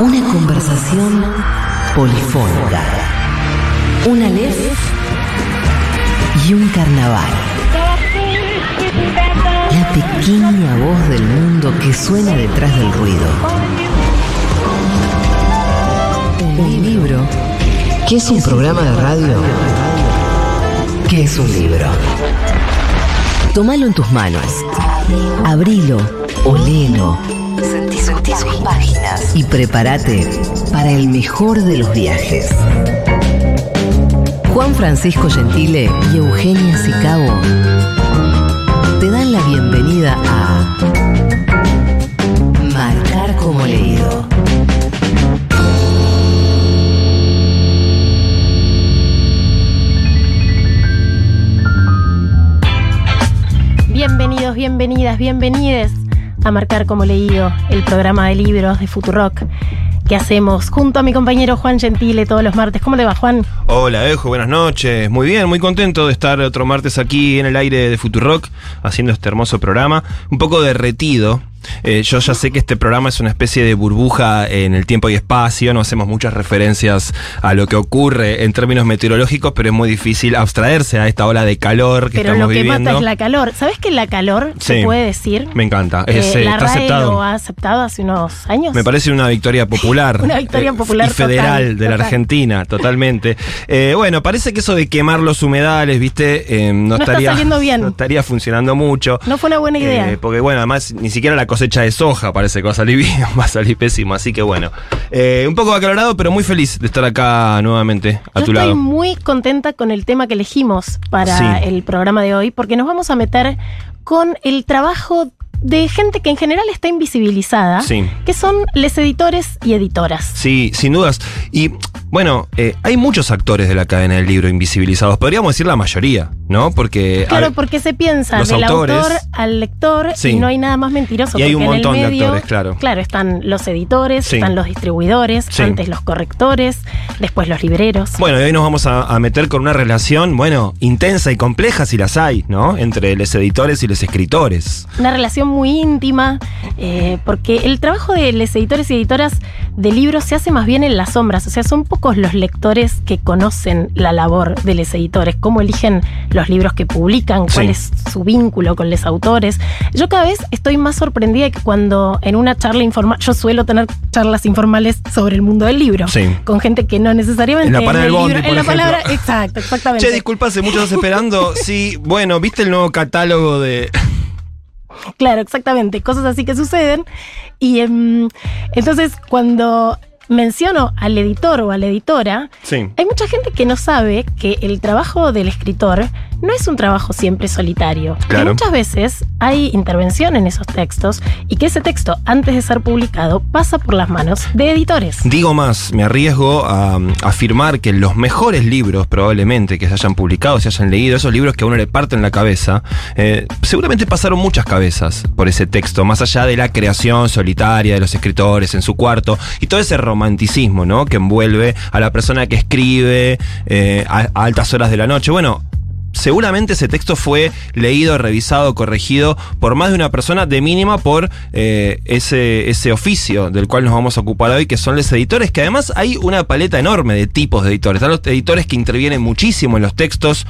Una conversación polifónica. Un Aleph y un carnaval. La pequeña voz del mundo que suena detrás del ruido. Un libro que es un programa de radio que es un libro. Tómalo en tus manos. Abrilo, olelo. Sus páginas. Y prepárate para el mejor de los viajes. Juan Francisco Gentile y Eugenia Sicabo te dan la bienvenida a Marcar como leído. Bienvenidos, bienvenidas, bienvenides a Marcar como leído, el programa de libros de Futurock que hacemos junto a mi compañero Juan Gentile todos los martes. ¿Cómo te va, Juan? Hola, Ejo, buenas noches. Muy bien, muy contento de estar otro martes aquí en el aire de Futurock haciendo este hermoso programa. Un poco derretido eh, yo ya sé que este programa es una especie de burbuja en el tiempo y espacio, no hacemos muchas referencias a lo que ocurre en términos meteorológicos, pero es muy difícil abstraerse a esta ola de calor que pero estamos viviendo. Pero lo que mata es la calor. ¿Sabes que la calor se puede decir? Me encanta. Eh, es, eh, la está RAE aceptado. lo ha aceptado hace unos años. Me parece una victoria popular. una victoria eh, popular Y federal total, de la total. Argentina, totalmente. Bueno, parece que eso de quemar los humedales, viste, no, estaría, bien. no estaría funcionando mucho. No fue una buena idea. Porque bueno, además ni siquiera la cosecha de soja parece que va a salir bien, va a salir pésimo. Así que bueno, Eh, un poco acalorado, pero muy feliz de estar acá nuevamente a Yo tu estoy lado. muy contenta con el tema que elegimos para Sí. el programa de hoy, porque nos vamos a meter con el trabajo de gente que en general está invisibilizada, Sí. que son les editores y editoras. Sí, sin dudas. Y bueno, eh, hay muchos actores de la cadena del libro invisibilizados. Podríamos decir la mayoría, ¿no? Porque. Claro, porque se piensa del autores. autor al lector Sí. y no hay nada más mentiroso. Y hay un montón de medio, actores, claro. Claro, están los editores, Sí. están los distribuidores, Sí. antes los correctores, después los libreros. Bueno, y hoy nos vamos a, a meter con una relación, bueno, intensa y compleja si las hay, ¿no? Entre los editores y los escritores. Una relación muy íntima, eh, porque el trabajo de los editores y editoras de libros se hace más bien en las sombras, o sea, son pocos los lectores que conocen la labor de los editores, cómo eligen los libros que publican, cuál Sí. es su vínculo con los autores. Yo cada vez estoy más sorprendida que cuando en una charla informal, yo suelo tener charlas informales sobre el mundo del libro, Sí. con gente que no necesariamente En la el bondi, libro- por en la palabra, exacto, exactamente. Che, disculpa, hace mucho estás esperando. Sí, bueno, ¿viste el nuevo catálogo de. Claro, exactamente, cosas así que suceden. Y em, entonces cuando menciono al editor o a la editora, Sí. hay mucha gente que no sabe que el trabajo del escritor no es un trabajo siempre solitario. Que Claro. muchas veces hay intervención en esos textos y que ese texto, antes de ser publicado, pasa por las manos de editores. Digo más, me arriesgo a um, afirmar que los mejores libros, probablemente, que se hayan publicado, se hayan leído, esos libros que a uno le parten la cabeza, eh, seguramente pasaron muchas cabezas por ese texto, más allá de la creación solitaria de los escritores en su cuarto y todo ese romanticismo, ¿no? Que envuelve a la persona que escribe eh, a, a altas horas de la noche. Bueno. Seguramente ese texto fue leído, revisado, corregido por más de una persona, de mínima por eh, ese, ese oficio del cual nos vamos a ocupar hoy, que son los editores, que además hay una paleta enorme de tipos de editores. Están los editores que intervienen muchísimo en los textos,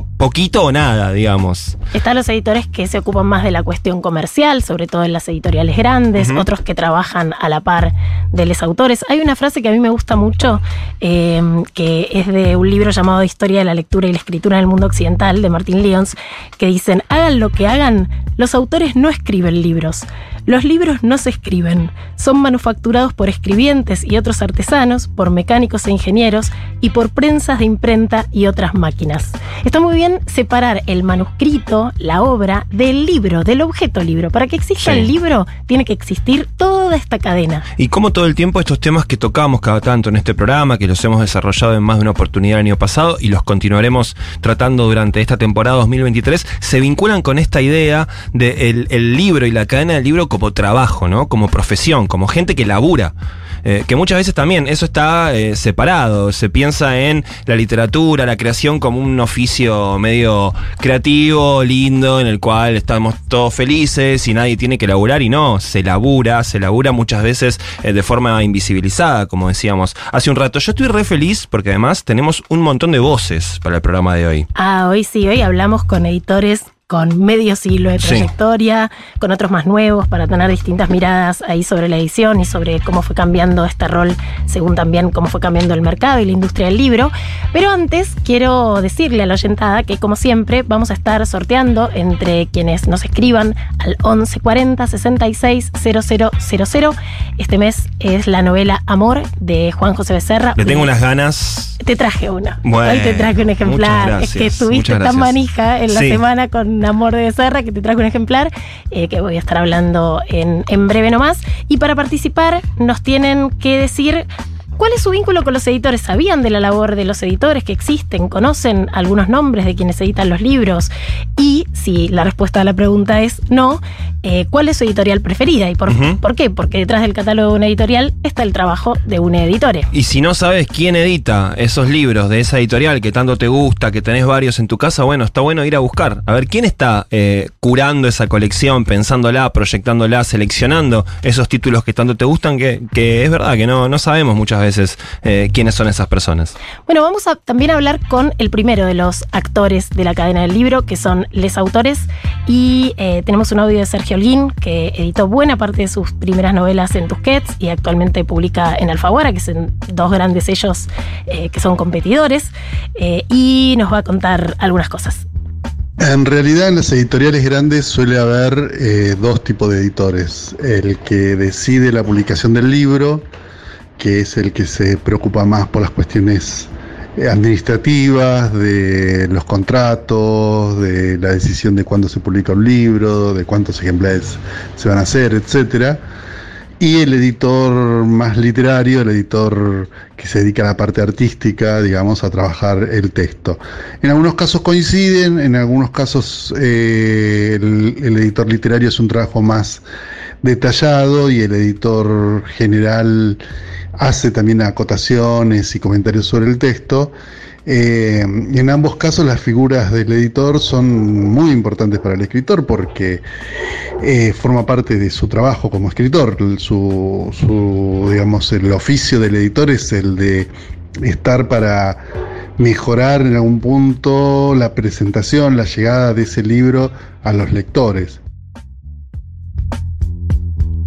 po- poquito o nada, digamos. Están los editores que se ocupan más de la cuestión comercial, sobre todo en las editoriales grandes, otros que trabajan a la par de los autores. Hay una frase que a mí me gusta mucho, eh, que es de un libro llamado Historia de la lectura y la escritura en el mundo occidental, de Martin Lyons, que dicen, hagan lo que hagan, los autores no escriben libros, Los libros no se escriben, son manufacturados por escribientes y otros artesanos, por mecánicos e ingenieros y por prensas de imprenta y otras máquinas. Está muy bien separar el manuscrito, la obra, del libro, del objeto libro. Para que exista Sí. el libro, tiene que existir toda esta cadena. Y como todo el tiempo estos temas que tocamos cada tanto en este programa, que los hemos desarrollado en más de una oportunidad el año pasado y los continuaremos tratando durante esta temporada 2023, se vinculan con esta idea de el, el libro y la cadena del libro como trabajo, ¿no? Como profesión, como gente que labura. Eh, que muchas veces también eso está eh, separado. Se piensa en la literatura, la creación como un oficio medio creativo, lindo, en el cual estamos todos felices y nadie tiene que laburar y no, se labura, se labura muchas veces eh, de forma invisibilizada, como decíamos hace un rato. Yo estoy re feliz porque además tenemos un montón de voces para el programa de hoy. Ah, hoy sí, hoy hablamos con editores con medio siglo de Sí. trayectoria, con otros más nuevos, para tener distintas miradas ahí sobre la edición y sobre cómo fue cambiando este rol, según también cómo fue cambiando el mercado y la industria del libro. Pero antes quiero decirle a la oyentada que, como siempre, vamos a estar sorteando entre quienes nos escriban al 1140 66 000. Este mes es la novela Amor de Juan José Becerra. Le tengo unas ganas. Te traje una. Bueno, Hoy te traje un ejemplar. es que estuviste tan manija en la Sí. semana con Amor de Becerra que te traje un ejemplar eh, que voy a estar hablando en, en breve nomás. Y para participar nos tienen que decir ¿Cuál es su vínculo con los editores? ¿Sabían de la labor de los editores que existen? ¿Conocen algunos nombres de quienes editan los libros? Y si la respuesta a la pregunta es no, eh, ¿cuál es su editorial preferida? ¿Y por, qué? Porque detrás del catálogo de una editorial está el trabajo de un editore. Y si no sabes quién edita esos libros de esa editorial que tanto te gusta, que tenés varios en tu casa, bueno, está bueno ir a buscar. A ver, ¿quién está eh, curando esa colección, pensándola, proyectándola, seleccionando esos títulos que tanto te gustan? Que, que es verdad que no, no sabemos muchas veces eh, quiénes son esas personas. Bueno, vamos a también hablar con el primero de los actores de la cadena del libro, que son les autores. Y eh, tenemos un audio de Sergio Holguín, que editó buena parte de sus primeras novelas en Tusquets y actualmente publica en Alfaguara, que son dos grandes sellos eh, que son competidores. eh, y nos va a contar algunas cosas. En realidad en las editoriales grandes suele haber eh, dos tipos de editores. El que decide la publicación del libro, que es el que se preocupa más por las cuestiones administrativas, de los contratos, de la decisión de cuándo se publica un libro, de cuántos ejemplares se van a hacer, etcétera. Y el editor más literario, el editor que se dedica a la parte artística, digamos, a trabajar el texto. En algunos casos coinciden, en algunos casos eh, el editor literario es un trabajo más detallado y el editor general hace también acotaciones y comentarios sobre el texto. Eh, en ambos casos las figuras del editor son muy importantes para el escritor porque eh, forma parte de su trabajo como escritor. Su, su, digamos, el oficio del editor es el de estar para mejorar en algún punto la presentación, la llegada de ese libro a los lectores.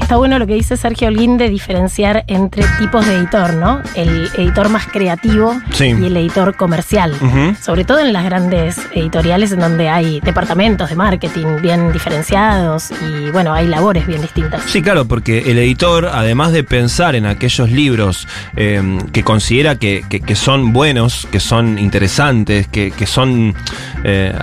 Está bueno lo que dice Sergio Holguín de diferenciar entre tipos de editor, ¿no? El editor más creativo Sí. y el editor comercial. Sobre todo en las grandes editoriales en donde hay departamentos de marketing bien diferenciados y bueno, hay labores bien distintas. Sí, claro, porque el editor, además de pensar en aquellos libros eh, que considera que, que- que son buenos, que son interesantes, que, que son eh,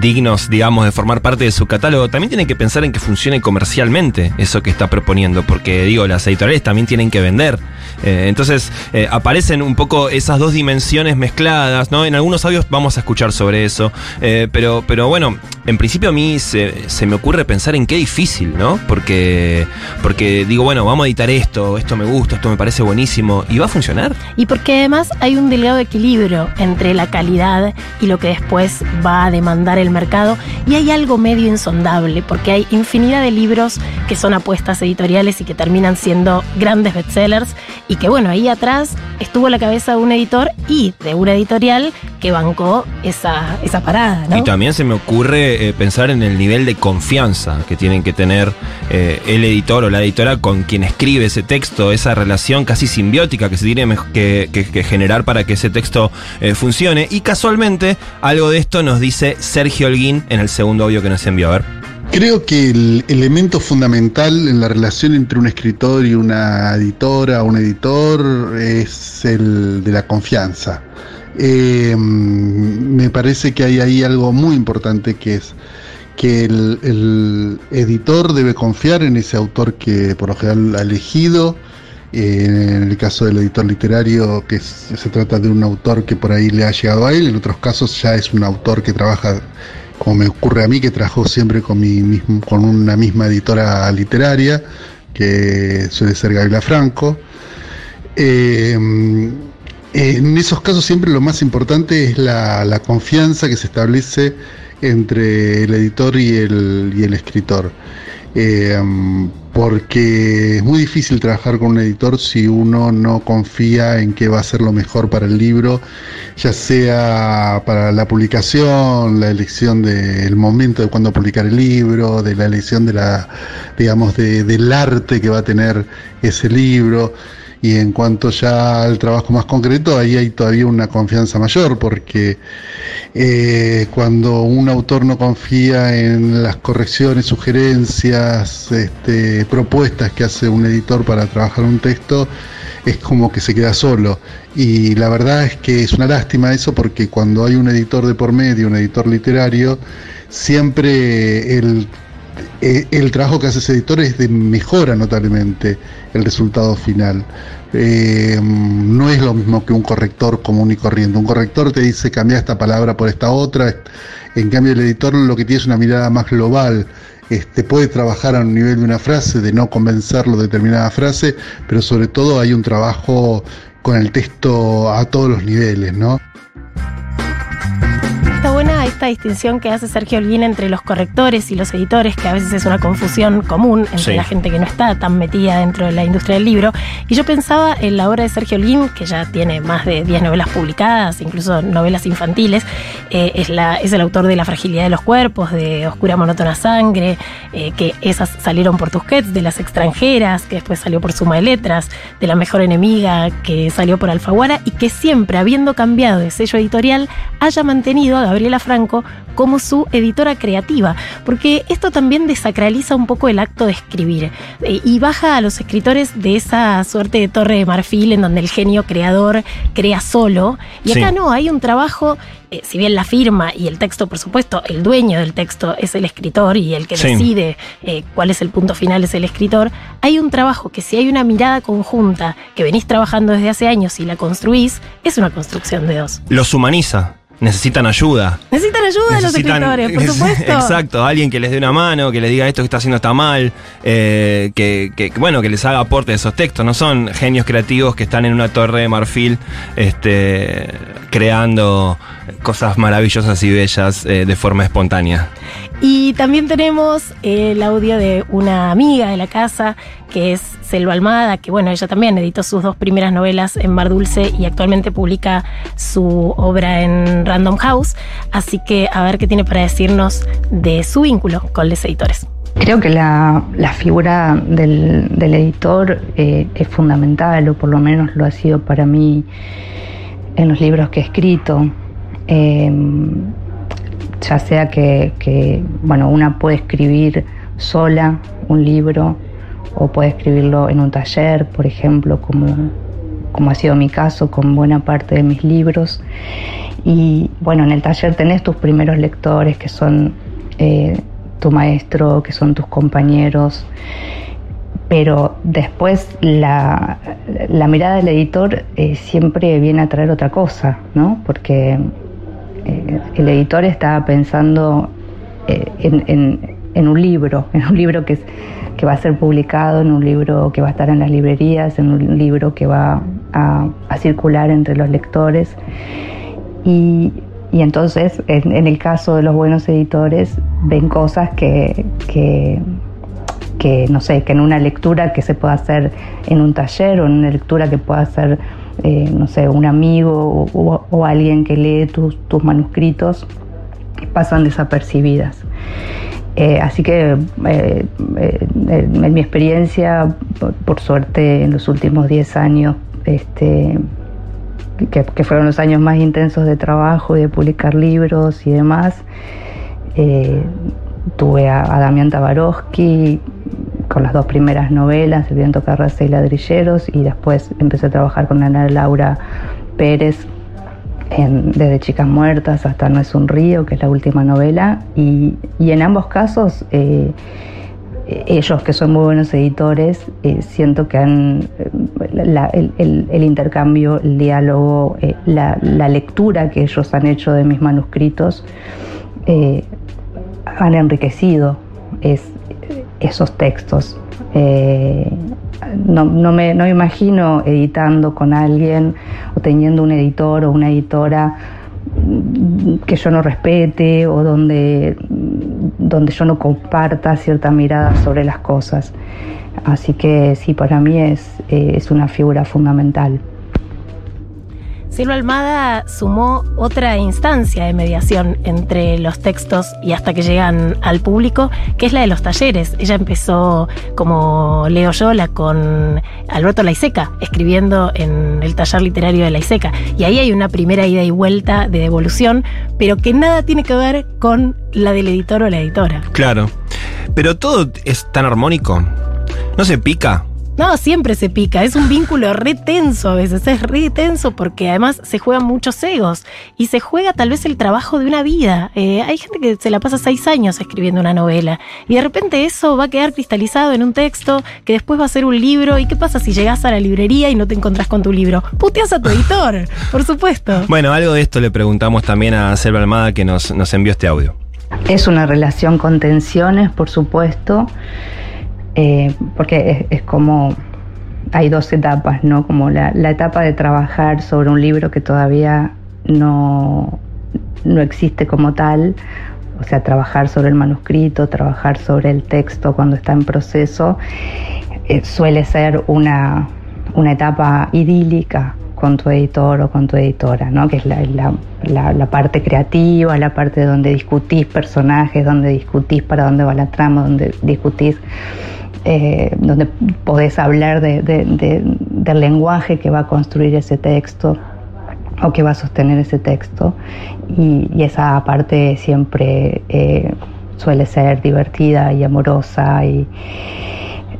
dignos, digamos, de formar parte de su catálogo, también tiene que pensar en que funcione comercialmente eso que está proponiendo, porque digo, las editoriales también tienen que vender. Eh, entonces eh, aparecen un poco esas dos dimensiones mezcladas, ¿no? En algunos audios vamos a escuchar sobre eso, eh, pero, pero bueno, en principio a mí se, se me ocurre pensar en qué difícil, ¿no? Porque, porque digo, bueno, vamos a editar esto, esto me gusta, esto me parece buenísimo, y va a funcionar. Y porque además hay un delgado equilibrio entre la calidad y lo que después va a demandar el mercado. Y hay algo medio insondable, porque hay infinidad de libros que son apuestas editoriales y que terminan siendo grandes bestsellers. Y que bueno, ahí atrás estuvo la cabeza de un editor y de una editorial que bancó esa, esa parada. Y también se me ocurre eh, pensar en el nivel de confianza que tienen que tener eh, el editor o la editora con quien escribe ese texto, esa relación casi simbiótica que se tiene que generar para que ese texto eh, funcione. Y casualmente algo de esto nos dice Sergio Holguín en el segundo audio que nos envió. A ver. Creo que el elemento fundamental en la relación entre un escritor y una editora, un editor, es el de la confianza. Eh, me parece que hay ahí algo muy importante que es que el, editor debe confiar en ese autor que por lo general ha elegido. Eh, en el caso del editor literario, que se trata de un autor que por ahí le ha llegado a él, en otros casos ya es un autor que trabaja como me ocurre a mí, que trabajo siempre con, mi con una misma editora literaria, que suele ser Gabriela Franco. Eh, en esos casos siempre lo más importante es la, confianza que se establece entre el editor y el escritor. Eh, porque es muy difícil trabajar con un editor si uno no confía en que va a ser lo mejor para el libro, ya sea para la publicación, la elección del momento de cuando publicar el libro, de la elección de la, digamos, del arte que va a tener ese libro. Y en cuanto ya al trabajo más concreto, ahí hay todavía una confianza mayor, porque eh, cuando un autor no confía en las correcciones, sugerencias, este, propuestas que hace un editor para trabajar un texto, es como que se queda solo. Y la verdad es que es una lástima eso porque cuando hay un editor de por medio, un editor literario, siempre el eh, el trabajo que hace ese editor es de mejora notablemente el resultado final. Eh, no es lo mismo que un corrector común y corriente. Un corrector te dice cambia esta palabra por esta otra. En cambio, el editor lo que tiene es una mirada más global. Este, puede trabajar a un nivel de una frase, de no convencerlo de determinada frase, pero sobre todo hay un trabajo con el texto a todos los niveles, ¿no? Esta distinción que hace Sergio Holguín entre los correctores y los editores, que a veces es una confusión común entre la gente que no está tan metida dentro de la industria del libro. Y yo pensaba en la obra de Sergio Holguín, que ya tiene más de 10 novelas publicadas, incluso novelas infantiles. Eh, es, la, es el autor de La fragilidad de los cuerpos, de Oscura monótona sangre, eh, que esas salieron por Tusquets, de Las extranjeras, que después salió por Suma de Letras, de La mejor enemiga, que salió por Alfaguara, y que siempre, habiendo cambiado de sello editorial, haya mantenido a Gabriela Franco como su editora creativa, porque esto también desacraliza un poco el acto de escribir eh, y baja a los escritores de esa suerte de torre de marfil en donde el genio creador crea solo. Y acá no, hay un trabajo, eh, si bien la firma y el texto, por supuesto, el dueño del texto es el escritor y el que decide eh, cuál es el punto final es el escritor, hay un trabajo que si hay una mirada conjunta que venís trabajando desde hace años y la construís, es una construcción de dos. Los humaniza necesitan ayuda. Necesitan ayuda los escritores, por supuesto. Exacto, alguien que les dé una mano, que les diga esto que está haciendo está mal, eh, que, bueno, que les haga aporte de esos textos. No son genios creativos que están en una torre de marfil este, creando cosas maravillosas y bellas eh, de forma espontánea. Y también tenemos el audio de una amiga de la casa, que es Selva Almada, que bueno, ella también editó sus dos primeras novelas en Mar Dulce y actualmente publica su obra en Random House. Así que a ver qué tiene para decirnos de su vínculo con los editores. Creo que la, figura del, editor eh, es fundamental, o por lo menos lo ha sido para mí en los libros que he escrito. Eh, ya sea que, bueno, una puede escribir sola un libro o puede escribirlo en un taller, por ejemplo, como, como ha sido mi caso con buena parte de mis libros. Y bueno, en el taller tenés tus primeros lectores que son eh, tu maestro, que son tus compañeros, pero después la, mirada del editor eh, siempre viene a traer otra cosa, ¿no? Porque eh, el editor estaba pensando eh, en, un libro, en un libro que, va a ser publicado, en un libro que va a estar en las librerías, en un libro que va a, circular entre los lectores. Y, entonces, en, el caso de los buenos editores, ven cosas que, que, no sé, que en una lectura que se pueda hacer en un taller o en una lectura que pueda hacer eh, no sé, un amigo o, alguien que lee tus, manuscritos, pasan desapercibidas. Eh, así que eh, en mi experiencia, por, suerte, en los últimos 10 años, este, que, fueron los años más intensos de trabajo y de publicar libros y demás, tuve a, a Damián Tabarovsky con las dos primeras novelas, El viento carraza y Ladrilleros, y después empecé a trabajar con Ana Laura Pérez en- desde Chicas Muertas hasta No es un río, que es la última novela, y, y en ambos casos eh, ellos que son muy buenos editores, eh, siento que han eh, el, intercambio, el diálogo, la, lectura que ellos han hecho de mis manuscritos han enriquecido esos textos. Eh, no, no me, no me imagino editando con alguien o teniendo un editor o una editora que yo no respete o donde, donde yo no comparta cierta mirada sobre las cosas. Así que sí, para mí es, eh, es una figura fundamental. Silva Almada sumó otra instancia de mediación entre los textos y hasta que llegan al público, que es la de los talleres. Ella empezó como Leo Yola con Alberto Laiseca, escribiendo en el taller literario de Laiseca. Y ahí hay una primera ida y vuelta de devolución, pero que nada tiene que ver con la del editor o la editora. Claro. Pero todo es tan armónico. ¿No se pica? No, siempre se pica, es un vínculo re tenso a veces, es re tenso porque además se juegan muchos egos y se juega tal vez el trabajo de una vida. Eh, hay gente que se la pasa seis años escribiendo una novela y de repente eso va a quedar cristalizado en un texto que después va a ser un libro y qué pasa si llegas a la librería y no te encontrás con tu libro. Puteas a tu editor, por supuesto. Bueno, algo de esto le preguntamos también a Selva Almada que nos, nos envió este audio. Es una relación con tensiones, por supuesto, eh, porque es, como hay dos etapas, ¿no? Como la, etapa de trabajar sobre un libro que todavía no, no existe como tal, o sea, trabajar sobre el manuscrito, trabajar sobre el texto cuando está en proceso, eh, suele ser una, una etapa idílica con tu editor o con tu editora, ¿no? que es la- la- la parte creativa, la parte donde discutís personajes, donde discutís para dónde va la trama, donde discutís, eh, donde podés hablar de- de- de- del lenguaje que va a construir ese texto o que va a sostener ese texto y, esa parte siempre eh, suele ser divertida y amorosa y,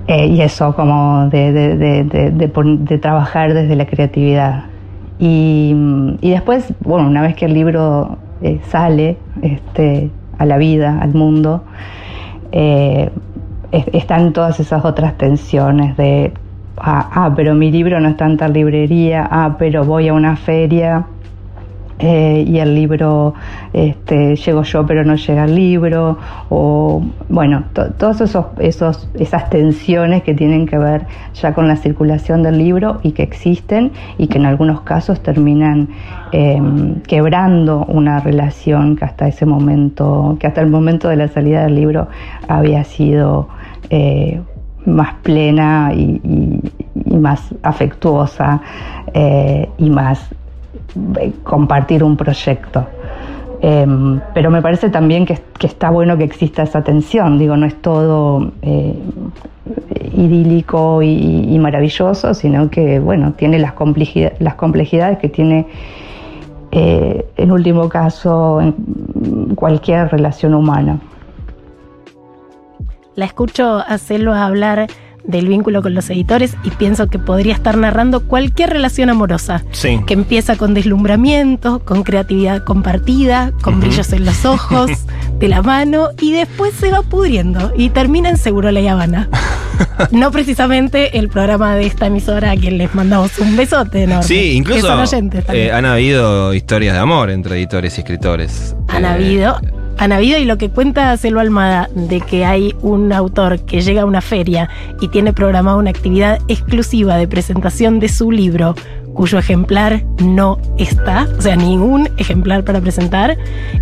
eh, y eso como de, de- trabajar desde la creatividad. Y, y después, bueno, una vez que el libro sale este, a la vida, al mundo, es- están todas esas otras tensiones de, ah, ah, pero mi libro no está en tal librería, ah, pero voy a una feria eh, y el libro, este, llego yo pero no llega el libro, o bueno, to- todas esos, esos, esas tensiones que tienen que ver ya con la circulación del libro y que existen y que en algunos casos terminan eh, quebrando una relación que hasta ese momento, que hasta el momento de la salida del libro había sido eh, más plena y, más afectuosa eh, y más eh, compartir un proyecto. Em, pero me parece también que, que está bueno que exista esa tensión, digo, no es todo idílico y, y maravilloso, sino que, bueno, tiene las, complejidad- las complejidades que tiene, eh, en último caso, en cualquier relación humana. La escucho hacerlo hablar del vínculo con los editores y pienso que podría estar narrando cualquier relación amorosa. Sí. Que empieza con deslumbramiento, con creatividad compartida, con brillos en los ojos, de la mano, y después se va pudriendo y termina en Seguro La Habana. No precisamente el programa de esta emisora a quien les mandamos un besote enorme. Sí, que incluso son oyentes eh, han habido historias de amor entre editores y escritores. Han Eh, habido, han habido y lo que cuenta Selva Almada de que hay un autor que llega a una feria y tiene programada una actividad exclusiva de presentación de su libro cuyo ejemplar no está, o sea, ningún ejemplar para presentar.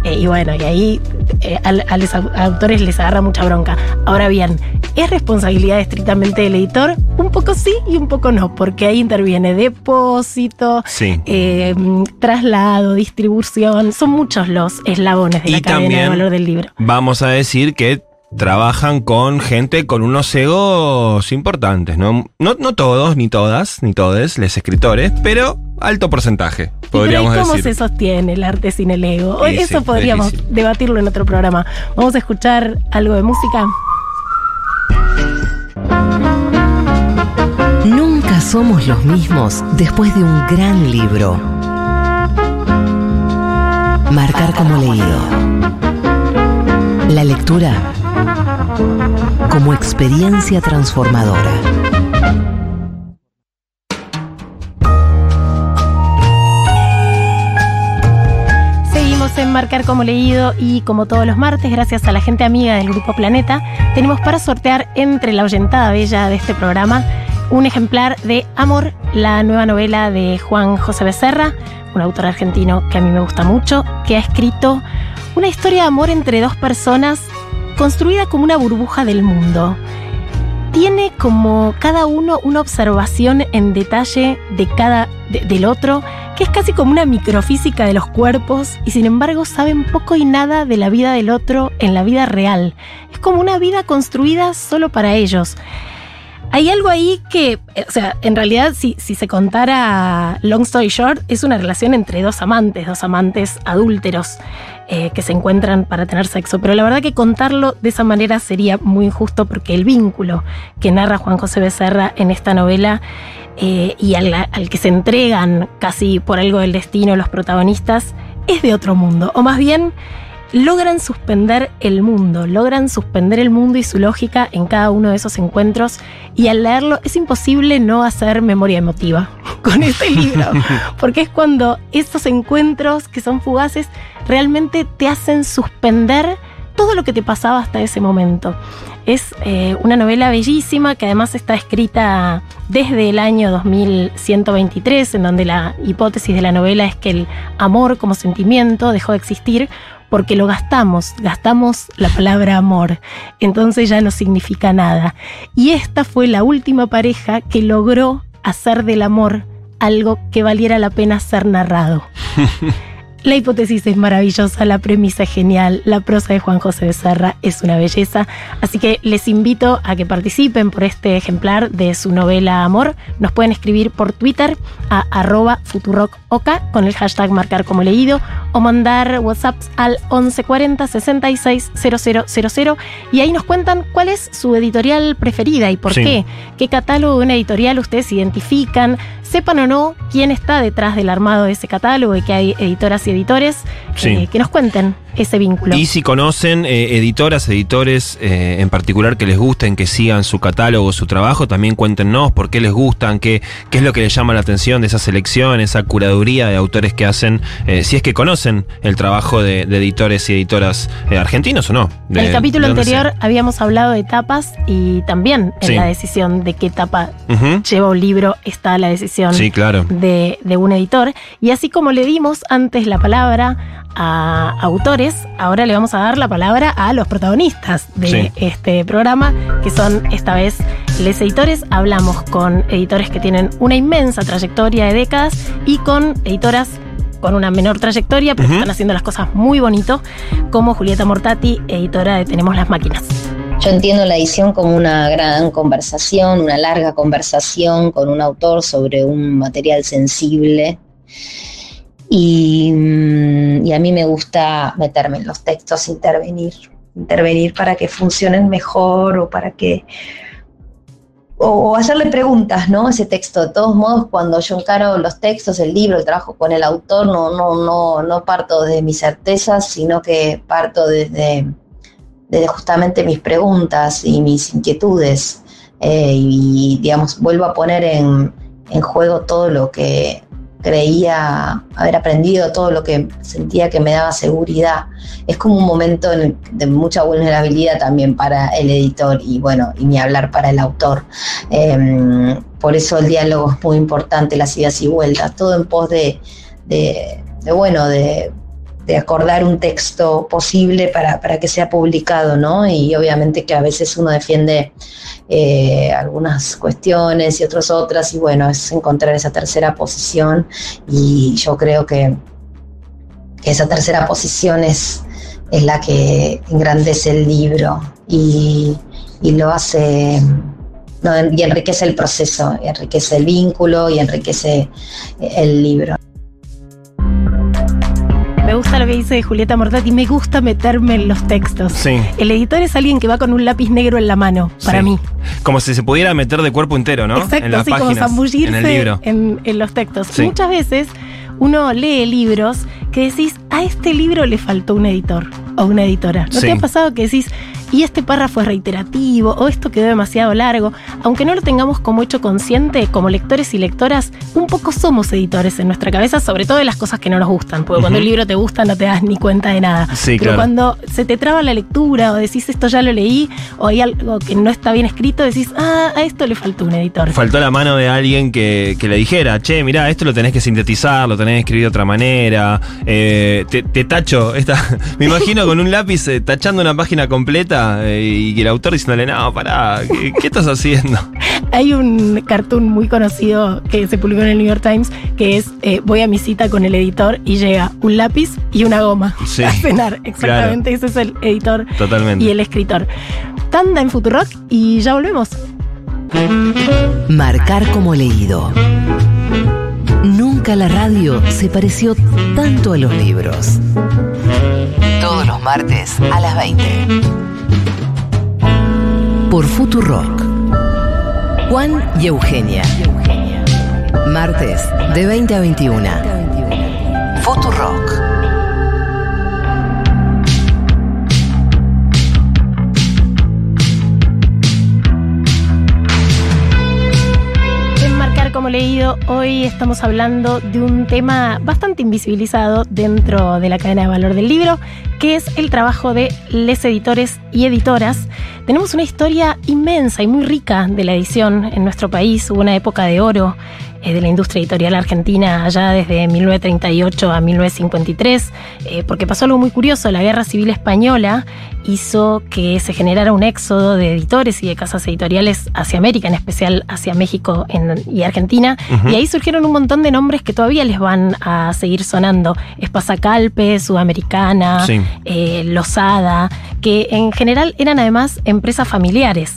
eh, y bueno, y ahí eh, a, los au- autores les agarra mucha bronca. Ahora bien, ¿es responsabilidad estrictamente del editor? Un poco sí y un poco no, porque ahí interviene depósito, Sí. eh, traslado, distribución, son muchos los eslabones de la Y cadena de valor del libro. Vamos a decir que trabajan con gente con unos egos importantes, ¿no? No, no todos, ni todas, ni todes, los escritores, pero alto porcentaje, ¿Y podríamos ¿y ¿Cómo decir. se sostiene el arte sin el ego? Sí, Eso sí, podríamos difícil. debatirlo en otro programa. Vamos a escuchar algo de música. Nunca somos los mismos después de un gran libro. Marcar como leído. La lectura como experiencia transformadora. Seguimos en Marcar como leído y como todos los martes, gracias a la gente amiga del Grupo Planeta, tenemos para sortear entre la oyentada bella de este programa un ejemplar de Amor, la nueva novela de Juan José Becerra, un autor argentino que a mí me gusta mucho, que ha escrito una historia de amor entre dos personas construida como una burbuja del mundo. Tiene como cada uno una observación en detalle de cada de- del otro, que es casi como una microfísica de los cuerpos y sin embargo saben poco y nada de la vida del otro en la vida real. Es como una vida construida solo para ellos. Hay algo ahí que, eh, o sea, en realidad si, si se contara Long Story Short, es una relación entre dos amantes, dos amantes adúlteros eh, que se encuentran para tener sexo. Pero la verdad que contarlo de esa manera sería muy injusto porque el vínculo que narra Juan José Becerra en esta novela eh, y al, al que se entregan casi por algo del destino los protagonistas es de otro mundo. O más bien logran suspender el mundo, logran suspender el mundo y su lógica en cada uno de esos encuentros y al leerlo es imposible no hacer memoria emotiva con este libro, porque es cuando estos encuentros que son fugaces realmente te hacen suspender todo lo que te pasaba hasta ese momento. Es eh, una novela bellísima que además está escrita desde el año 2123, en donde la hipótesis de la novela es que el amor como sentimiento dejó de existir porque lo gastamos, gastamos la palabra amor, entonces ya no significa nada. Y esta fue la última pareja que logró hacer del amor algo que valiera la pena ser narrado. La hipótesis es maravillosa, la premisa es genial, la prosa de Juan José Becerra es una belleza, así que les invito a que participen por este ejemplar de su novela Amor. Nos pueden escribir por Twitter a arroba futurococa con el hashtag marcar como leído o mandar WhatsApps al 1140 66 000 y ahí nos cuentan cuál es su editorial preferida y por Sí. qué, qué catálogo de una editorial ustedes identifican, sepan o no quién está detrás del armado de ese catálogo y que hay editoras y editores, Sí. eh, que nos cuenten ese vínculo. Y si conocen eh, editoras, editores eh, en particular que les gusten, que sigan su catálogo, su trabajo, también cuéntenos por qué les gustan, qué, qué es lo que les llama la atención de esa selección, esa curaduría de autores que hacen, eh, si es que conocen el trabajo de, de editores y editoras argentinos o no. En el capítulo anterior habamos hablado de tapas y también en Sí. la decisión de qué tapa lleva un libro está la decisión Sí, claro. de, de un editor. Y así como le dimos antes la palabra a autores, ahora le vamos a dar la palabra a los protagonistas de Sí. este programa, que son esta vez les editores. Hablamos con editores que tienen una inmensa trayectoria de décadas y con editoras con una menor trayectoria, pero que están haciendo las cosas muy bonito, como Julieta Mortati, editora de Tenemos las Máquinas. Yo entiendo la edición como una gran conversación, una larga conversación con un autor sobre un material sensible. Y, mm, y a mí me gusta meterme en los textos, intervenir, intervenir para que funcionen mejor o para que... O, hacerle preguntas, ¿no? Ese texto. De todos modos, cuando yo encaro los textos, el libro, el trabajo con el autor, no, no, no, no parto de mis certezas, sino que parto desde desde justamente mis preguntas y mis inquietudes eh, y digamos vuelvo a poner en, en juego todo lo que creía haber aprendido, todo lo que sentía que me daba seguridad. Es como un momento de mucha vulnerabilidad también para el editor y bueno, y ni hablar para el autor. Em, por eso el diálogo es muy importante, las idas y vueltas, todo en pos de, de- de, bueno, de, de acordar un texto posible para, para que sea publicado, ¿no? Y obviamente que a veces uno defiende eh, algunas cuestiones y otras otras, y bueno, es encontrar esa tercera posición, y yo creo que, esa tercera posición es, es la que engrandece el libro y, y lo hace y enriquece el proceso, enriquece el vínculo y enriquece el libro. Lo que dice Julieta Mortati, me gusta meterme en los textos. Sí. El editor es alguien que va con un lápiz negro en la mano, para Sí. mí. Como si se pudiera meter de cuerpo entero, ¿no? Exacto, en las así como zambullirse en el libro. en- en los textos. Sí. Muchas veces uno lee libros que decís, a este libro le faltó un editor o una editora. ¿No Sí. te ha pasado que decís, y este párrafo es reiterativo o esto quedó demasiado largo? Aunque no lo tengamos como hecho consciente, como lectores y lectoras, un poco somos editores en nuestra cabeza, sobre todo de las cosas que no nos gustan. Porque cuando el libro te gusta no te das ni cuenta de nada. Sí, Pero claro. cuando se te traba la lectura o decís esto ya lo leí o hay algo que no está bien escrito, decís, ah, a esto le faltó un editor. Faltó la mano de alguien que, que le dijera, che, mirá, esto lo tenés que sintetizar, lo tenés que escribir de otra manera. eh, te, te tacho. Esta, me imagino con un lápiz eh, tachando una página completa eh, y que el autor diciéndole, no, pará, ¿qué, qué estás haciendo? Hay un cartoon muy conocido que se publicó en el New York Times que es eh, voy a mi cita con el editor y llega un lápiz y una goma Sí, a cenar. Exactamente, ese es el editor Totalmente. y el escritor. Tanda en Futurock y ya volvemos. Marcar como leído. Nunca la radio se pareció tanto a los libros. Todos los martes a las 20. Por Futurock. Juan y Eugenia. Martes de 20 a 21. Futurock. Leído, hoy estamos hablando de un tema bastante invisibilizado dentro de la cadena de valor del libro, que es el trabajo de les editores y editoras. Tenemos una historia inmensa y muy rica de la edición en nuestro país. Hubo una época de oro eh, de la industria editorial argentina allá desde 1938 a 1953, eh, porque pasó algo muy curioso. La Guerra Civil Española hizo que se generara un éxodo de editores y de casas editoriales hacia América, en especial hacia México en- y Argentina. Y ahí surgieron un montón de nombres que todavía les van a seguir sonando. Espasacalpe, Sudamericana, Sí. eh, Losada, que en general eran además empresas familiares.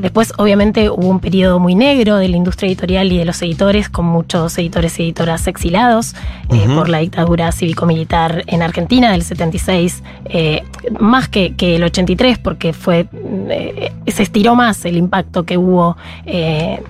Después, obviamente, hubo un periodo muy negro de la industria editorial y de los editores, con muchos editores y editoras exilados eh, por la dictadura cívico-militar en Argentina del 76, eh, más que, que el 83, porque fue eh, se estiró más el impacto que hubo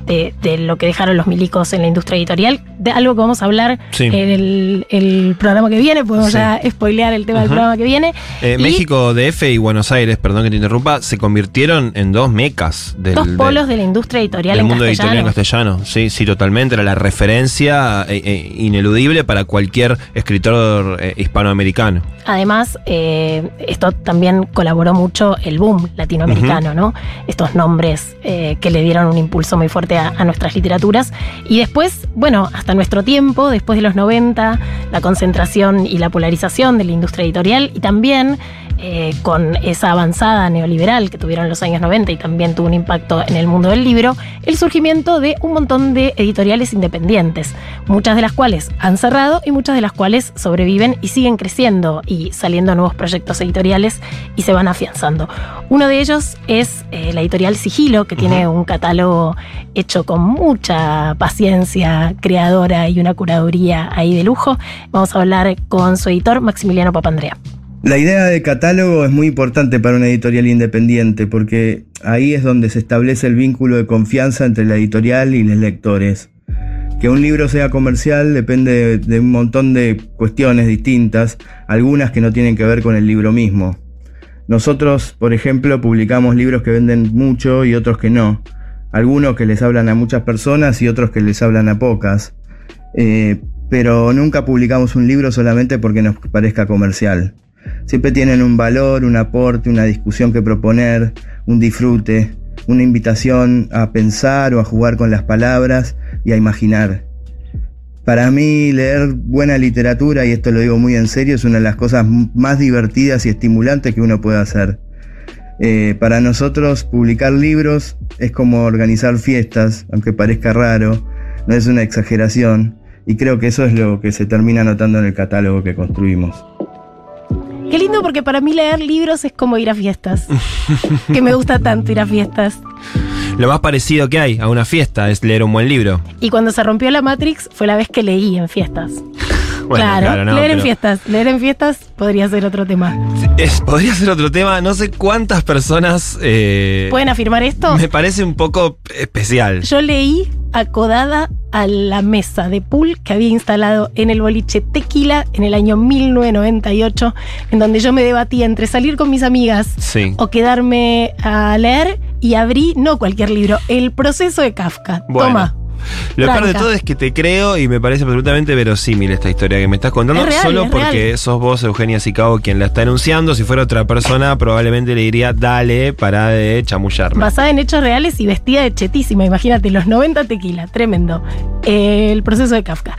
de, de lo que dejaron los milicos en la industria editorial, de algo que vamos a hablar Sí. en el, el programa que viene, podemos Sí. ya spoilear el tema del programa que viene. Y- México, DF y Buenos Aires, perdón que te interrumpa, se convirtieron en dos mecas del, Dos del- polos de la industria editorial del en mundo editorial en castellano. castellano. Sí, sí, totalmente. Era la referencia eh, eh, ineludible para cualquier escritor eh, hispanoamericano. Además, esto también colaboró mucho el boom latinoamericano, ¿no? Estos nombres que le dieron un impulso muy fuerte a, a nuestras literaturas. Y después, bueno, hasta nuestro tiempo, después de los 90, la concentración y la polarización de la industria editorial y también eh, con esa avanzada neoliberal que tuvieron en los años 90 y también tuvo un impacto en el mundo del libro, el surgimiento de un montón de editoriales independientes, muchas de las cuales han cerrado y muchas de las cuales sobreviven y siguen creciendo y saliendo nuevos proyectos editoriales y se van afianzando. Uno de ellos es eh, la editorial Sigilo, que tiene un catálogo hecho con mucha paciencia creadora y una curaduría ahí de lujo. Vamos a hablar con su editor, Maximiliano Papandrea. La idea de catálogo es muy importante para una editorial independiente porque ahí es donde se establece el vínculo de confianza entre la editorial y los lectores. Que un libro sea comercial depende de un montón de cuestiones distintas, algunas que no tienen que ver con el libro mismo. Nosotros, por ejemplo, publicamos libros que venden mucho y otros que no. Algunos que les hablan a muchas personas y otros que les hablan a pocas. Eh, pero nunca publicamos un libro solamente porque nos parezca comercial. Siempre tienen un valor, un aporte, una discusión que proponer, un disfrute, una invitación a pensar o a jugar con las palabras y a imaginar. Para mí leer buena literatura, y esto lo digo muy en serio, es una de las cosas más divertidas y estimulantes que uno puede hacer. Eh, para nosotros publicar libros es como organizar fiestas, aunque parezca raro, no es una exageración, y creo que eso es lo que se termina notando en el catálogo que construimos. Qué lindo porque para mí leer libros es como ir a fiestas. que me gusta tanto ir a fiestas. Lo más parecido que hay a una fiesta es leer un buen libro. Y cuando se rompió la Matrix fue la vez que leí en fiestas. Bueno, claro, no, leer en pero- fiestas. Leer en fiestas podría ser otro tema. Es- podría ser otro tema. No sé cuántas personas. eh, ¿Pueden afirmar esto? Me parece un poco especial. Yo leí acodada a la mesa de pool que había instalado en el boliche Tequila en el año 1998, en donde yo me debatía entre salir con mis amigas Sí. o quedarme a leer y abrí, no cualquier libro, El proceso de Kafka. Bueno. Toma. Lo peor de todo es que te creo y me parece absolutamente verosímil esta historia que me estás contando. Es real, solo es porque real. sos vos, Eugenia Sicabo, quien la está anunciando. Si fuera otra persona, probablemente le diría, dale, para de chamullarme. Basada en hechos reales y vestida de chetísima. Imagínate, los 90 tequila, tremendo. El proceso de Kafka.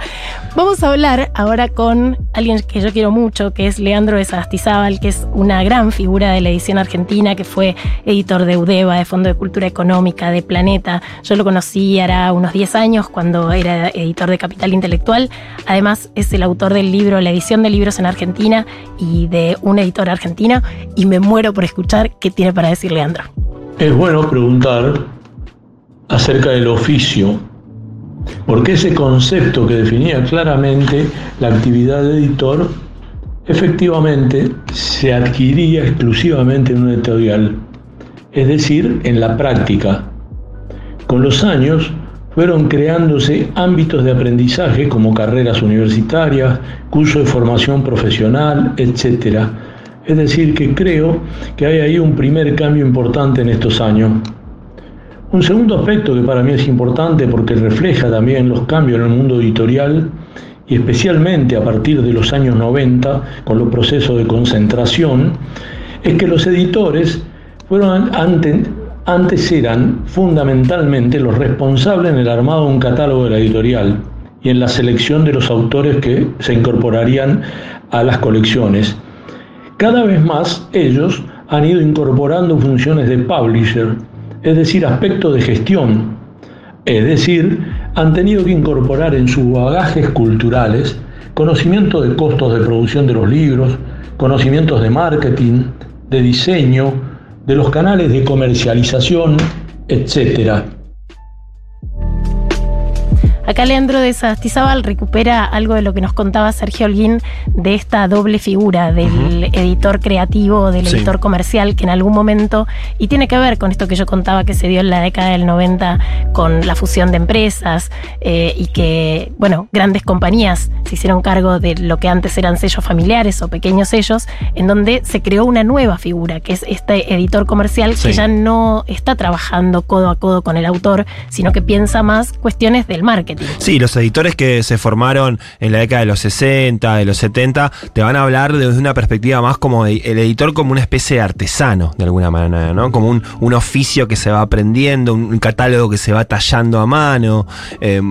Vamos a hablar ahora con alguien que yo quiero mucho, que es Leandro de Sagastizábal, que es una gran figura de la edición argentina, que fue editor de UDEVA, de Fondo de Cultura Económica, de Planeta. Yo lo conocí hará unos 10 años cuando era editor de Capital Intelectual. Además, es el autor del libro La edición de libros en Argentina y de un editor argentino. Y me muero por escuchar qué tiene para decir Leandro. Es bueno preguntar acerca del oficio, porque ese concepto que definía claramente la actividad de editor, efectivamente se adquiría exclusivamente en un editorial, es decir, en la práctica. Con los años fueron creándose ámbitos de aprendizaje como carreras universitarias, cursos de formación profesional, etc. Es decir, que creo que hay ahí un primer cambio importante en estos años. Un segundo aspecto que para mí es importante porque refleja también los cambios en el mundo editorial y especialmente a partir de los años 90 con los procesos de concentración, es que los editores fueron ante- antes eran fundamentalmente los responsables en el armado de un catálogo de la editorial y en la selección de los autores que se incorporarían a las colecciones. Cada vez más ellos han ido incorporando funciones de publisher, es decir, aspectos de gestión. Es decir, han tenido que incorporar en sus bagajes culturales conocimiento de costos de producción de los libros, conocimientos de marketing, de diseño, de los canales de comercialización, etc. Acá Leandro de Sastizábal recupera algo de lo que nos contaba Sergio Holguín de esta doble figura del editor creativo, del Sí. editor comercial, que en algún momento, y tiene que ver con esto que yo contaba que se dio en la década del 90 con la fusión de empresas eh, y que, bueno, grandes compañías se hicieron cargo de lo que antes eran sellos familiares o pequeños sellos, en donde se creó una nueva figura, que es este editor comercial Sí. que ya no está trabajando codo a codo con el autor, sino que piensa más cuestiones del marketing. Sí, los editores que se formaron en la década de los 60, de los 70, te van a hablar desde una perspectiva más como el editor como una especie de artesano, de alguna manera, ¿no? Como un, un oficio que se va aprendiendo, un, catálogo que se va tallando a mano, eh,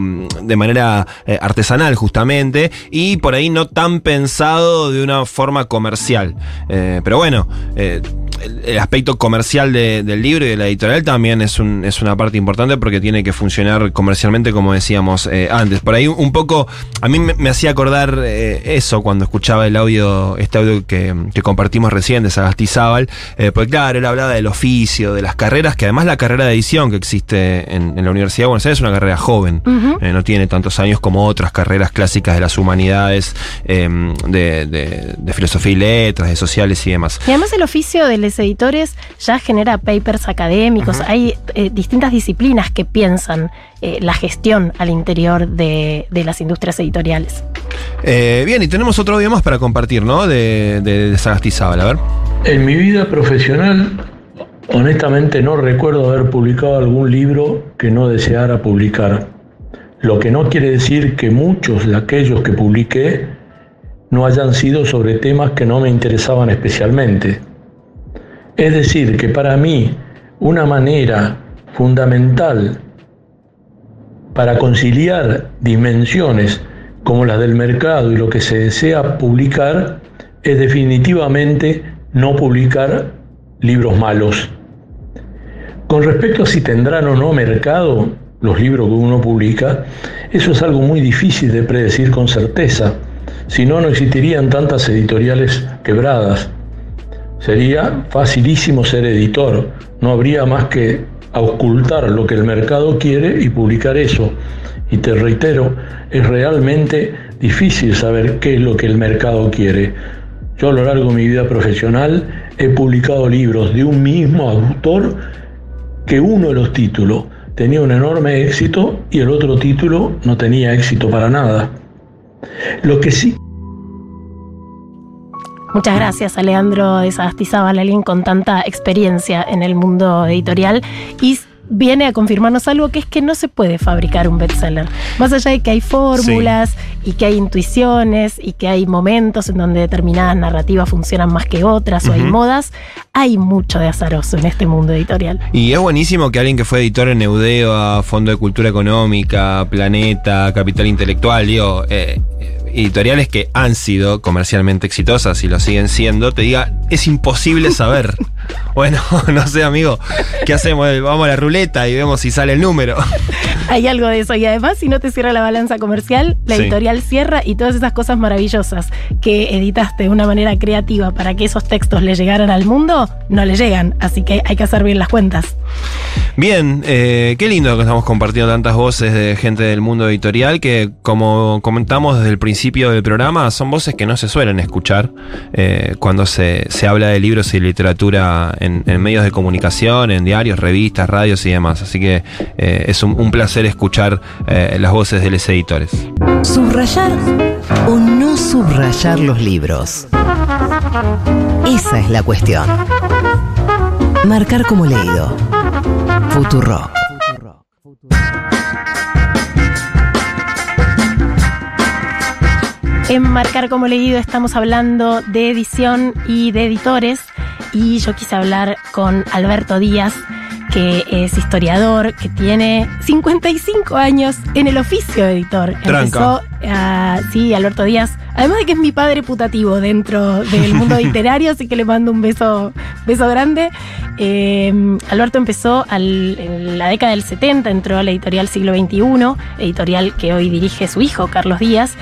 de manera eh, artesanal justamente, y por ahí no tan pensado de una forma comercial. Eh, pero bueno, eh, el, el aspecto comercial de- del libro y de la editorial también es, un, es una parte importante porque tiene que funcionar comercialmente como decíamos eh, antes. Por ahí un poco, a mí me, me hacía acordar eh, eso cuando escuchaba el audio, este audio que, que compartimos recién de Sagastizábal, eh, porque claro, él hablaba del oficio, de las carreras, que además la carrera de edición que existe en, en la Universidad de Buenos Aires es una carrera joven, eh, no tiene tantos años como otras carreras clásicas de las humanidades, eh, de, de- de filosofía y letras, de sociales y demás. Y además el oficio de editores ya genera papers académicos, hay eh, distintas disciplinas que piensan eh, la gestión al interior de, de las industrias editoriales. Eh, bien, y tenemos otro audio más para compartir, ¿no? De, de, de Sagastizábal, a ver. En mi vida profesional, honestamente no recuerdo haber publicado algún libro que no deseara publicar. Lo que no quiere decir que muchos de aquellos que publiqué no hayan sido sobre temas que no me interesaban especialmente. Es decir, que para mí una manera fundamental para conciliar dimensiones como las del mercado y lo que se desea publicar es definitivamente no publicar libros malos. Con respecto a si tendrán o no mercado los libros que uno publica, eso es algo muy difícil de predecir con certeza. Si no, no existirían tantas editoriales quebradas. Sería facilísimo ser editor. No habría más que a ocultar lo que el mercado quiere y publicar eso. Y te reitero, es realmente difícil saber qué es lo que el mercado quiere. Yo a lo largo de mi vida profesional he publicado libros de un mismo autor que uno de los títulos tenía un enorme éxito y el otro título no tenía éxito para nada. Lo que sí Muchas gracias a Leandro de Sagastizábal, con tanta experiencia en el mundo editorial. Y viene a confirmarnos algo que es que no se puede fabricar un bestseller. Más allá de que hay fórmulas y que hay intuiciones y que hay momentos en donde determinadas narrativas funcionan más que otras o hay modas, hay mucho de azaroso en este mundo editorial. Y es buenísimo que alguien que fue editor en Eudeo, Fondo de Cultura Económica, Planeta, Capital Intelectual, digo, eh, editoriales que han sido comercialmente exitosas y lo siguen siendo, te diga, es imposible saber. bueno, no sé, amigo, ¿qué hacemos? Vamos a la ruleta y vemos si sale el número. Hay algo de eso. Y además, si no te cierra la balanza comercial, la editorial cierra y todas esas cosas maravillosas que editaste de una manera creativa para que esos textos le llegaran al mundo, no le llegan. Así que hay que hacer bien las cuentas. Bien, eh, qué lindo que estamos compartiendo tantas voces de gente del mundo editorial que, como comentamos desde el principio del programa, son voces que no se suelen escuchar eh, cuando se, habla de libros y literatura en, medios de comunicación, en diarios, revistas, radios y demás. Así que eh, es un, placer escuchar las voces de los editores. ¿Subrayar o no subrayar los libros? Esa es la cuestión. Marcar como leído. Futuro. En Marcar como leído. Estamos hablando de edición y de editores. Y yo quise hablar con Alberto Díaz, que es historiador, que tiene 55 años en el oficio de editor. Empezó, uh, sí, Alberto Díaz, además de que es mi padre putativo dentro del mundo literario, así que le mando un beso, beso grande. Eh, Alberto empezó en la década del 70, entró a la editorial Siglo XXI, editorial que hoy dirige su hijo, Carlos Díaz.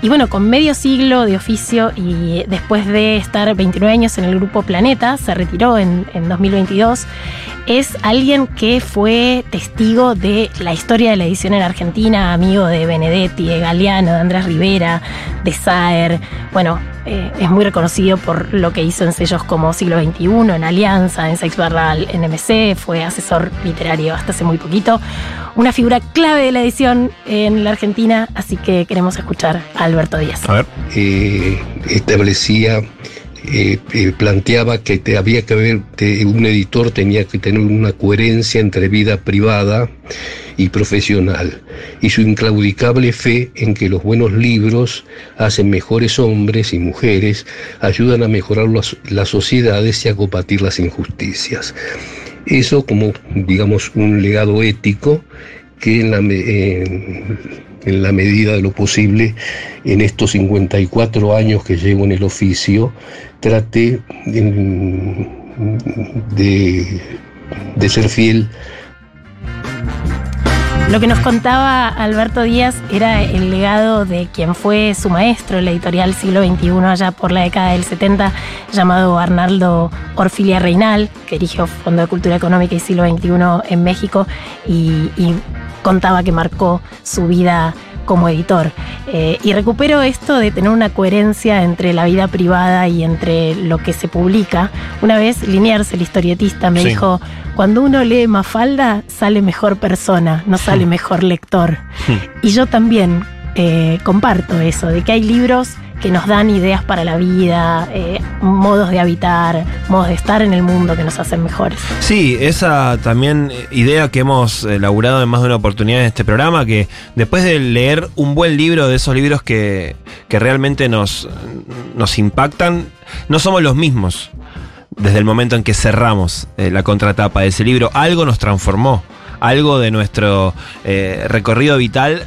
Y bueno, con medio siglo de oficio y después de estar 29 años en el grupo Planeta, se retiró en, en 2022 es alguien que fue testigo de la historia de la edición en Argentina, amigo de Benedetti, de Galeano, de Andrés Rivera, de Saer. Bueno, eh, es muy reconocido por lo que hizo en sellos como Siglo XXI, en Alianza, en Sex Barral, en MC, fue asesor literario hasta hace muy poquito. Una figura clave de la edición en la Argentina, así que queremos escuchar a Alberto Díaz. A ver. Eh, establecía eh, eh, planteaba que te, había que haber, un editor tenía que tener una coherencia entre vida privada y profesional, y su inclaudicable fe en que los buenos libros hacen mejores hombres y mujeres, ayudan a mejorar las, sociedades y a combatir las injusticias. Eso como, digamos, un legado ético que en la, en la medida de lo posible, en estos 54 años que llevo en el oficio, trate de, de ser fiel lo que nos contaba Alberto Díaz era el legado de quien fue su maestro, el editorial siglo XXI, allá por la década del 70, llamado Arnaldo Orfilia Reinal, que dirigió Fondo de Cultura Económica y Siglo XXI en México y contaba que marcó su vida como editor. Eh, y recupero esto de tener una coherencia entre la vida privada y entre lo que se publica. Una vez Liniers, el historietista, me dijo, cuando uno lee Mafalda, sale mejor persona, no sale mejor lector. y yo también eh, comparto eso, de que hay libros que nos dan ideas para la vida, eh, modos de habitar, modos de estar en el mundo que nos hacen mejores. Sí, esa también idea que hemos elaborado en más de una oportunidad en este programa, que después de leer un buen libro, de esos libros que, realmente nos, nos impactan, no somos los mismos desde el momento en que cerramos eh, la contratapa de ese libro. Algo nos transformó algo de nuestro eh, recorrido vital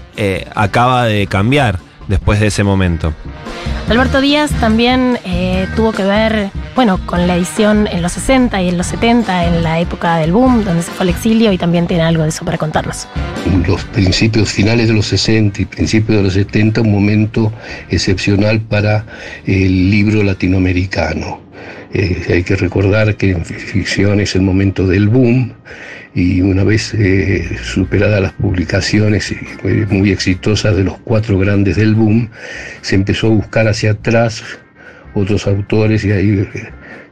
acaba de cambiar después de ese momento. Alberto Díaz también eh, tuvo que ver, bueno, con la edición en los 60 y en los 70, en la época del boom, donde se fue al exilio y también tiene algo de eso para contarnos. Los principios finales de los 60 y principios de los 70, un momento excepcional para el libro latinoamericano. Eh, hay que recordar que en ficción es el momento del boom y una vez eh, superadas las publicaciones eh, muy exitosas de los cuatro grandes del boom, se empezó a buscar hacia atrás otros autores y ahí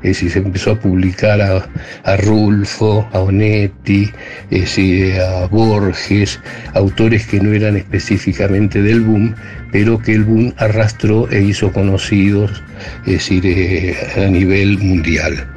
eh, se empezó a publicar a, a Rulfo, a Onetti, a Borges, autores que no eran específicamente del boom, pero que el boom arrastró e hizo conocidos es decir, eh, a nivel mundial.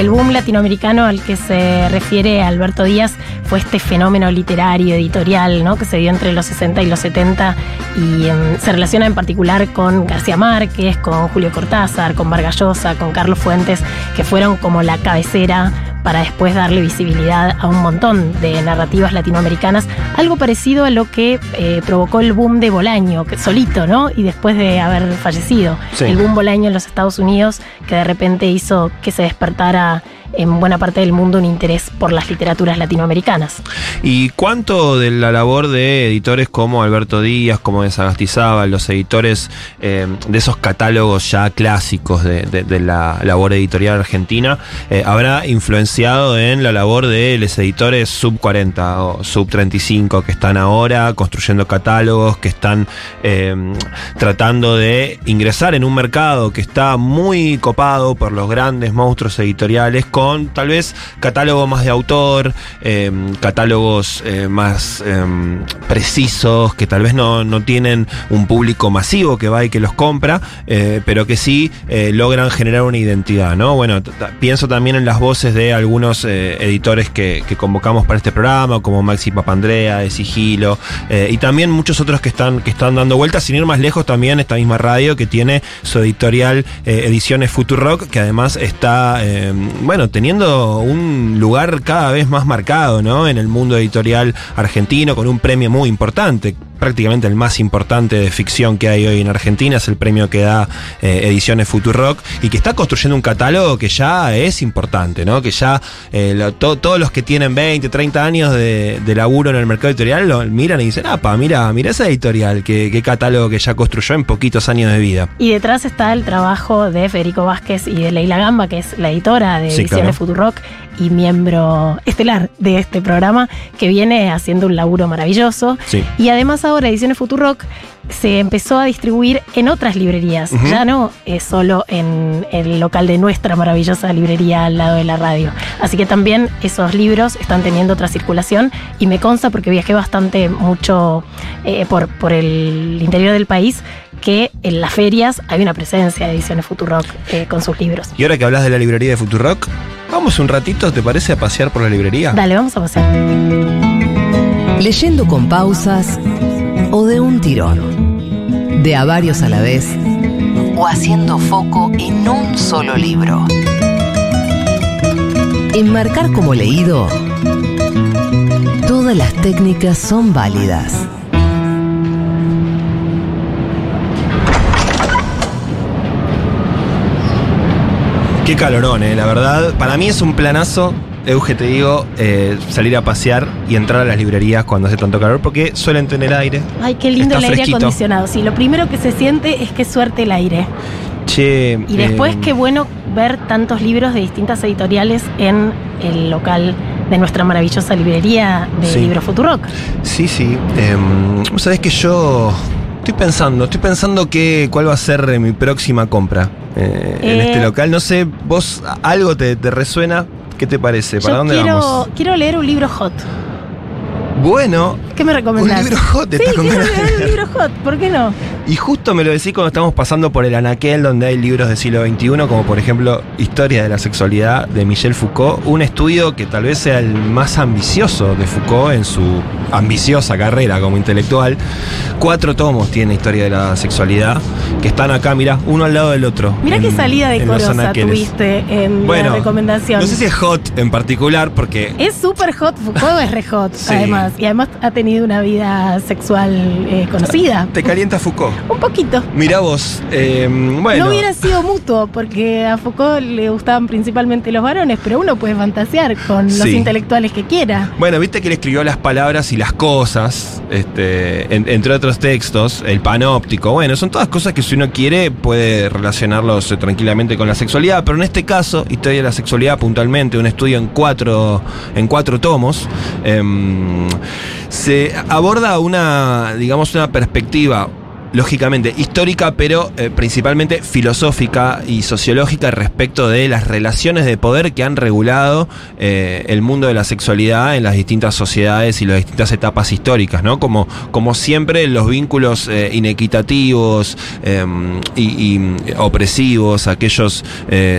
El boom latinoamericano al que se refiere Alberto Díaz fue este fenómeno literario, editorial, ¿no? que se dio entre los 60 y los 70 y em, se relaciona en particular con García Márquez, con Julio Cortázar, con Vargas Llosa, con Carlos Fuentes, que fueron como la cabecera para después darle visibilidad a un montón de narrativas latinoamericanas, algo parecido a lo que eh, provocó el boom de Bolaño, que, solito, ¿no? Y después de haber fallecido. Sí. El boom Bolaño en los Estados Unidos, que de repente hizo que se despertara en buena parte del mundo un interés por las literaturas latinoamericanas. ¿Y cuánto de la labor de editores como Alberto Díaz, como de Sagastizábal, los editores eh, de esos catálogos ya clásicos de, la labor editorial argentina, eh, habrá influenciado en la labor de los editores sub 40 o sub 35 que están ahora construyendo catálogos, que están eh, tratando de ingresar en un mercado que está muy copado por los grandes monstruos editoriales tal vez catálogo más de autor, eh, catálogos eh, más eh, precisos, que tal vez no, no tienen un público masivo que va y que los compra, eh, pero que sí eh, logran generar una identidad, ¿no? Bueno, pienso también en las voces de algunos editores que, convocamos para este programa, como Maxi Papandrea, de Sigilo, y también muchos otros que están, que están dando vueltas, sin ir más lejos también esta misma radio que tiene su editorial eh, Ediciones Futurock, que además está, eh, bueno, teniendo un lugar cada vez más marcado, ¿no? En el mundo editorial argentino, con un premio muy importante, prácticamente el más importante de ficción que hay hoy en Argentina, es el premio que da eh, Ediciones Futurock, y que está construyendo un catálogo que ya es importante, ¿no? Que ya eh, lo- to- todos los que tienen 20, 30 años de, de laburo en el mercado editorial lo miran y dicen, apa, mira, mira esa editorial, qué, qué catálogo que ya construyó en poquitos años de vida. Y detrás está el trabajo de Federico Vázquez y de Leila Gamba, que es la editora de Sí, Ediciones claro. Futurock y miembro estelar de este programa, que viene haciendo un laburo maravilloso. Sí. Y además ahora Ediciones Futurock se empezó a distribuir en otras librerías, ya no es solo en el local de nuestra maravillosa librería al lado de la radio. Así que también esos libros están teniendo otra circulación y me consta porque viajé bastante mucho eh, por, por el interior del país que en las ferias hay una presencia de Ediciones Futurock eh, con sus libros. Y ahora que hablas de la librería de Futurock, vamos un ratito, ¿te parece, a pasear por la librería? Dale, vamos a pasar. Leyendo con pausas o de un tirón. De a varios a la vez. O haciendo foco en un solo libro. Enmarcar como leído. Todas las técnicas son válidas. Qué calorón, eh, la verdad. Para mí es un planazo, Euge, te digo, eh, salir a pasear y entrar a las librerías cuando hace tanto calor, porque suelen tener aire. Ay, qué lindo el aire fresquito. acondicionado. Sí, lo primero que se siente es que suerte el aire. Che. Y después eh, qué bueno ver tantos libros de distintas editoriales en el local de nuestra maravillosa librería de Sí. Libro Futurock. Sí, sí. Vos sabés que yo estoy pensando, estoy pensando que, cuál va a ser eh, mi próxima compra eh, en Eh. este local. No sé, vos algo te, te resuena. ¿Qué te parece? ¿Para Yo dónde quiero, vamos? quiero leer un libro hot. Bueno, ¿Qué me recomendás? un libro hot, Sí, quiero leer un libro hot, ¿por qué no? Y justo me lo decís cuando estamos pasando por el anaquel donde hay libros del siglo XXI, como por ejemplo Historia de la Sexualidad de Michel Foucault, un estudio que tal vez sea el más ambicioso de Foucault en su ambiciosa carrera como intelectual. Cuatro tomos tiene Historia de la Sexualidad, que están acá, mira, uno al lado del otro. Mirá qué salida decorosa anaqueles. tuviste en Bueno, la recomendación. No sé si es hot en particular, porque Es súper hot, Foucault es re hot, Sí. además. Y además ha tenido una vida sexual eh, conocida. te calienta Foucault. Poco. Un poquito. Mirá vos, eh, bueno. No hubiera sido mutuo, porque a Foucault le gustaban principalmente los varones, pero uno puede fantasear con los intelectuales que quiera. Bueno, viste que él escribió las palabras y las cosas, este, en- entre otros textos, el panóptico. Bueno, son todas cosas que si uno quiere puede relacionarlos eh, tranquilamente con la sexualidad, pero en este caso, Historia de la Sexualidad puntualmente, un estudio en cuatro, en cuatro tomos, em, se aborda una, digamos, una perspectiva lógicamente histórica, pero eh, principalmente filosófica y sociológica respecto de las relaciones de poder que han regulado eh, el mundo de la sexualidad en las distintas sociedades y las distintas etapas históricas, ¿no? Como, como siempre los vínculos eh, inequitativos eh, y, y opresivos, aquellos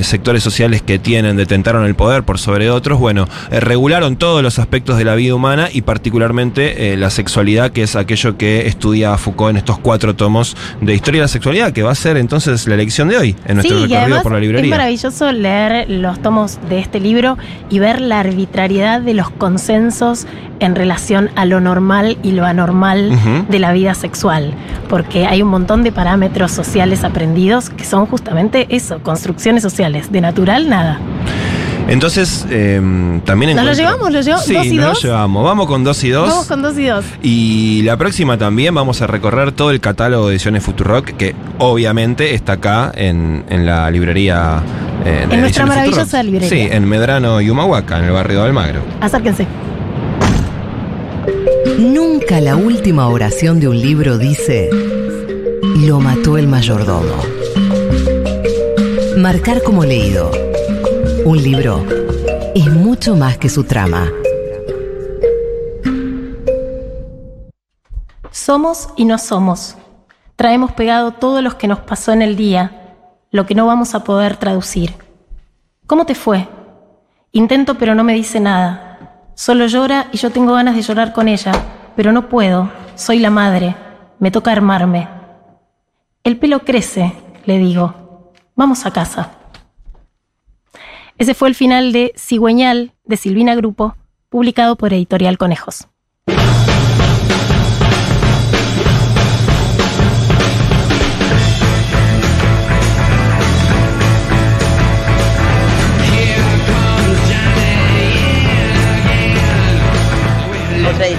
sectores sociales que tienen, detentaron el poder por sobre otros, bueno, regularon todos los aspectos de la vida humana y particularmente la sexualidad, que es aquello que estudia Foucault en estos cuatro tomos de historia de la sexualidad, que va a ser entonces la elección de hoy en nuestro Sí, y recorrido además por la es librería. maravilloso leer los tomos de este libro y ver la arbitrariedad de los consensos en relación a lo normal y lo anormal de la vida sexual, porque hay un montón de parámetros sociales aprendidos que son justamente eso, construcciones sociales, de natural nada. Entonces, eh, también ¿Nos lo llevamos? ¿Lo llevo- Sí, dos y nos dos? lo llevamos. Vamos con dos y dos. Vamos con dos y dos. Y la próxima también vamos a recorrer todo el catálogo de ediciones Futurock, que obviamente está acá en, en la librería. eh, de En nuestra maravillosa Futurock. librería. Sí, en Medrano y Humahuaca, en el barrio de Almagro. Acérquense. Nunca la última oración de un libro dice, lo mató el mayordomo. Marcar como leído. Un libro es mucho más que su trama. Somos y no somos. Traemos pegado todo lo que nos pasó en el día, lo que no vamos a poder traducir. ¿Cómo te fue? Intento pero no me dice nada. Solo llora y yo tengo ganas de llorar con ella, pero no puedo. Soy la madre. Me toca armarme. El pelo crece, le digo. Vamos a casa. Ese fue el final de Cigüeñal de Silvina Grupo, publicado por Editorial Conejos.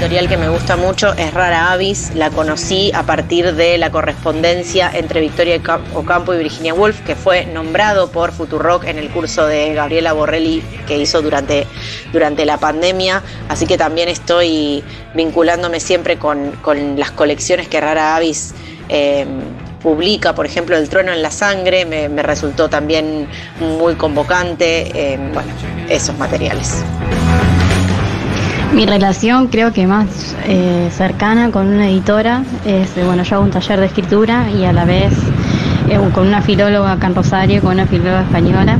Editorial que me gusta mucho es Rara Avis. La conocí a partir de la correspondencia entre Victoria Cam- Ocampo y Virginia Woolf, que fue nombrado por Futurock en el curso de Gabriela Borrelli que hizo durante, durante la pandemia. Así que también estoy vinculándome siempre con, con las colecciones que Rara Avis eh, publica, por ejemplo, El Trueno en la Sangre, me, me resultó también muy convocante. eh, bueno, esos materiales. Mi relación creo que más eh, cercana con una editora es, eh, bueno, yo hago un taller de escritura y a la vez eh, con una filóloga acá en Rosario, con una filóloga española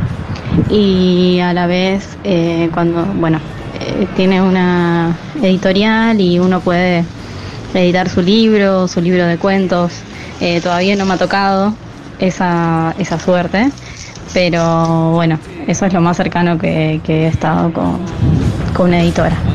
y a la vez cuando, bueno, tiene una editorial y uno puede editar su libro, su libro de cuentos. Todavía no me ha tocado esa, esa suerte, pero bueno, eso es lo más cercano que, que he estado con, con una editora.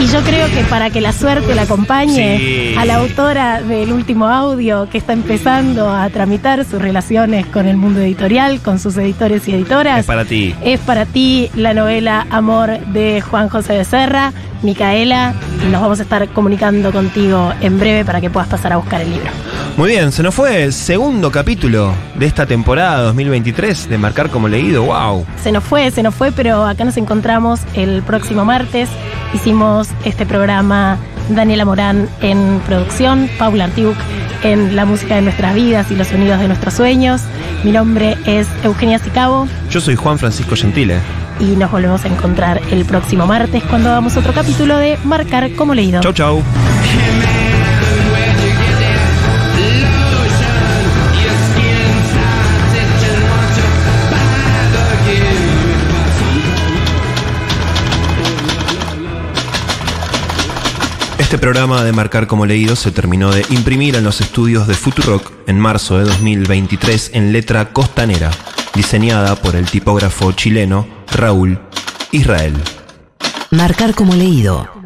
Y yo creo que para que la suerte la acompañe Sí. a la autora del último audio que está empezando a tramitar sus relaciones con el mundo editorial, con sus editores y editoras, Es para ti. es para ti la novela Amor de Juan José Becerra. Micaela, nos vamos a estar comunicando contigo en breve para que puedas pasar a buscar el libro. Muy bien, se nos fue el segundo capítulo de esta temporada 2023 de Marcar como leído. ¡Wow! Se nos fue, se nos fue, pero acá nos encontramos el próximo martes. Hicimos este programa Daniela Morán en producción, Paula Artiuk en la música de nuestras vidas y los sonidos de nuestros sueños. Mi nombre es Eugenia Sicabo Yo soy Juan Francisco Gentile. y nos volvemos a encontrar el próximo martes cuando hagamos otro capítulo de Marcar como leído. Chau, chau. Este programa de Marcar como leído se terminó de imprimir en los estudios de Futurock en marzo de 2023 en letra costanera, diseñada por el tipógrafo chileno Raúl Israel. Marcar como leído.